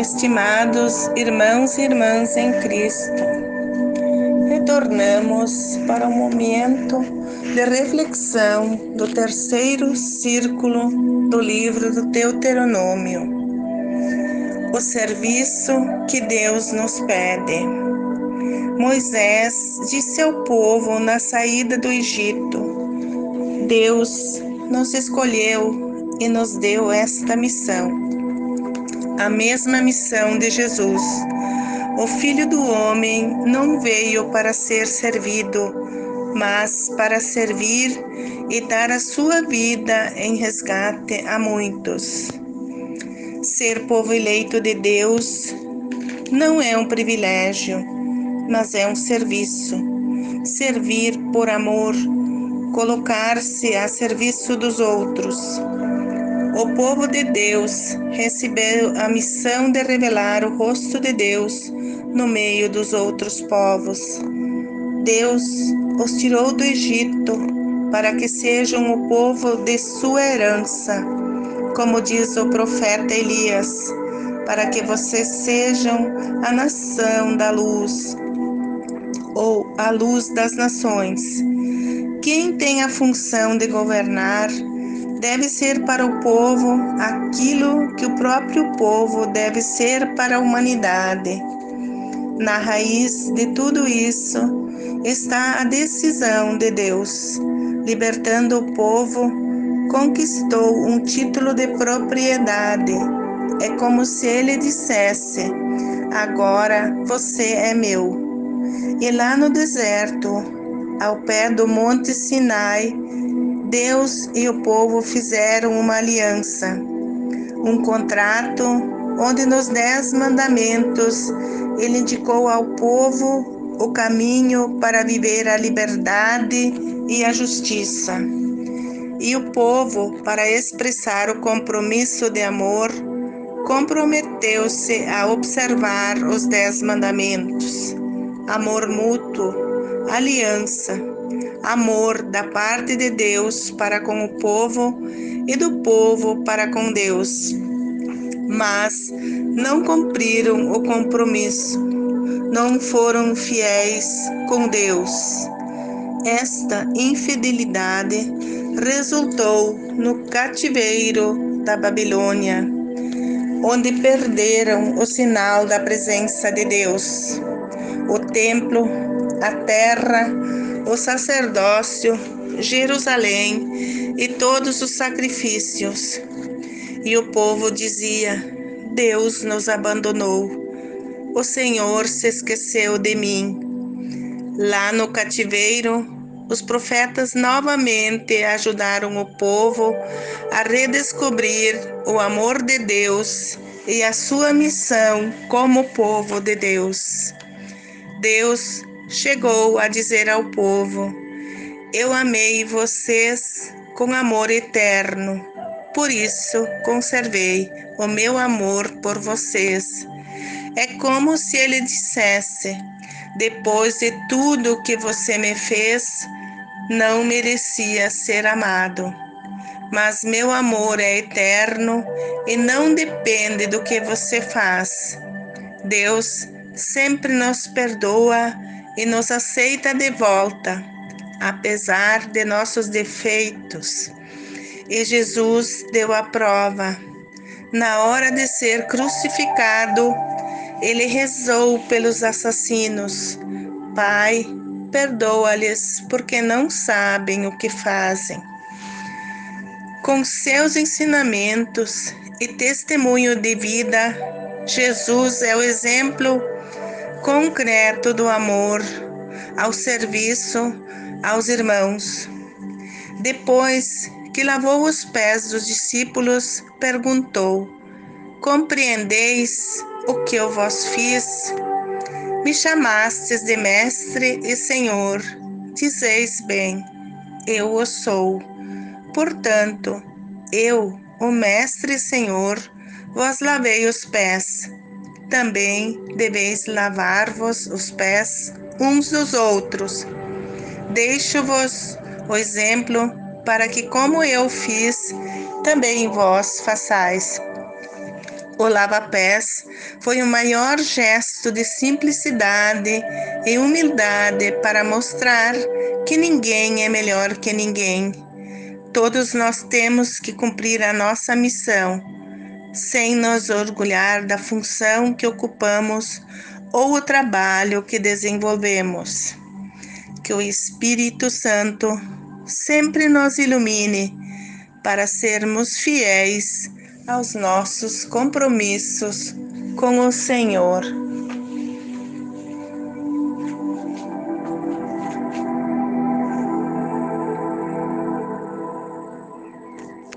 estimados irmãos e irmãs em Cristo, retornamos para o momento de reflexão do terceiro círculo do livro do Deuteronômio, o serviço que Deus nos pede. Moisés disse ao povo na saída do Egito: Deus nos escolheu e nos deu esta missão a mesma missão de Jesus. O Filho do Homem não veio para ser servido, mas para servir e dar a sua vida em resgate a muitos. Ser povo eleito de Deus não é um privilégio, mas é um serviço. Servir por amor, colocar-se a serviço dos outros o povo de Deus recebeu a missão de revelar o rosto de Deus no meio dos outros povos. Deus os tirou do Egito para que sejam o povo de sua herança, como diz o profeta Elias, para que vocês sejam a nação da luz, ou a luz das nações. Quem tem a função de governar deve ser para o povo aquilo que o próprio povo deve ser para a humanidade. Na raiz de tudo isso está a decisão de Deus. Libertando o povo, conquistou um título de propriedade. É como se ele dissesse: Agora você é meu. E lá no deserto, ao pé do Monte Sinai, Deus e o povo fizeram uma aliança, um contrato onde nos Dez Mandamentos ele indicou ao povo o caminho para viver a liberdade e a justiça. E o povo, para expressar o compromisso de amor, comprometeu-se a observar os Dez Mandamentos. Amor mútuo, aliança amor da parte de Deus para com o povo e do povo para com Deus. Mas não cumpriram o compromisso, não foram fiéis com Deus. Esta infidelidade resultou no cativeiro da Babilônia, onde perderam o sinal da presença de Deus. O templo, a terra, o sacerdócio, Jerusalém e todos os sacrifícios. E o povo dizia: Deus nos abandonou. O Senhor se esqueceu de mim. Lá no cativeiro, os profetas novamente ajudaram o povo a redescobrir o amor de Deus e a sua missão como povo de Deus. Deus chegou a dizer ao povo: Eu amei vocês com amor eterno, por isso conservei o meu amor por vocês. É como se ele dissesse: Depois de tudo que você me fez, não merecia ser amado. Mas meu amor é eterno e não depende do que você faz. Deus sempre nos perdoa e nos aceita de volta, apesar de nossos defeitos. E Jesus deu a prova. Na hora de ser crucificado, ele rezou pelos assassinos: Pai, perdoa-lhes, porque não sabem o que fazem. Com seus ensinamentos e testemunho de vida, Jesus é o exemplo concreto do amor ao serviço aos irmãos. Depois que lavou os pés dos discípulos, perguntou: Compreendeis o que eu vos fiz? Me chamastes de mestre e senhor. Dizeis bem, eu o sou. Portanto, eu, o mestre e senhor, vos lavei os pés também deveis lavar-vos os pés uns dos outros. Deixo-vos o exemplo para que, como eu fiz, também vós façais. O lava-pés foi o maior gesto de simplicidade e humildade para mostrar que ninguém é melhor que ninguém. Todos nós temos que cumprir a nossa missão, sem nos orgulhar da função que ocupamos ou o trabalho que desenvolvemos. Que o Espírito Santo sempre nos ilumine para sermos fiéis aos nossos compromissos com o Senhor.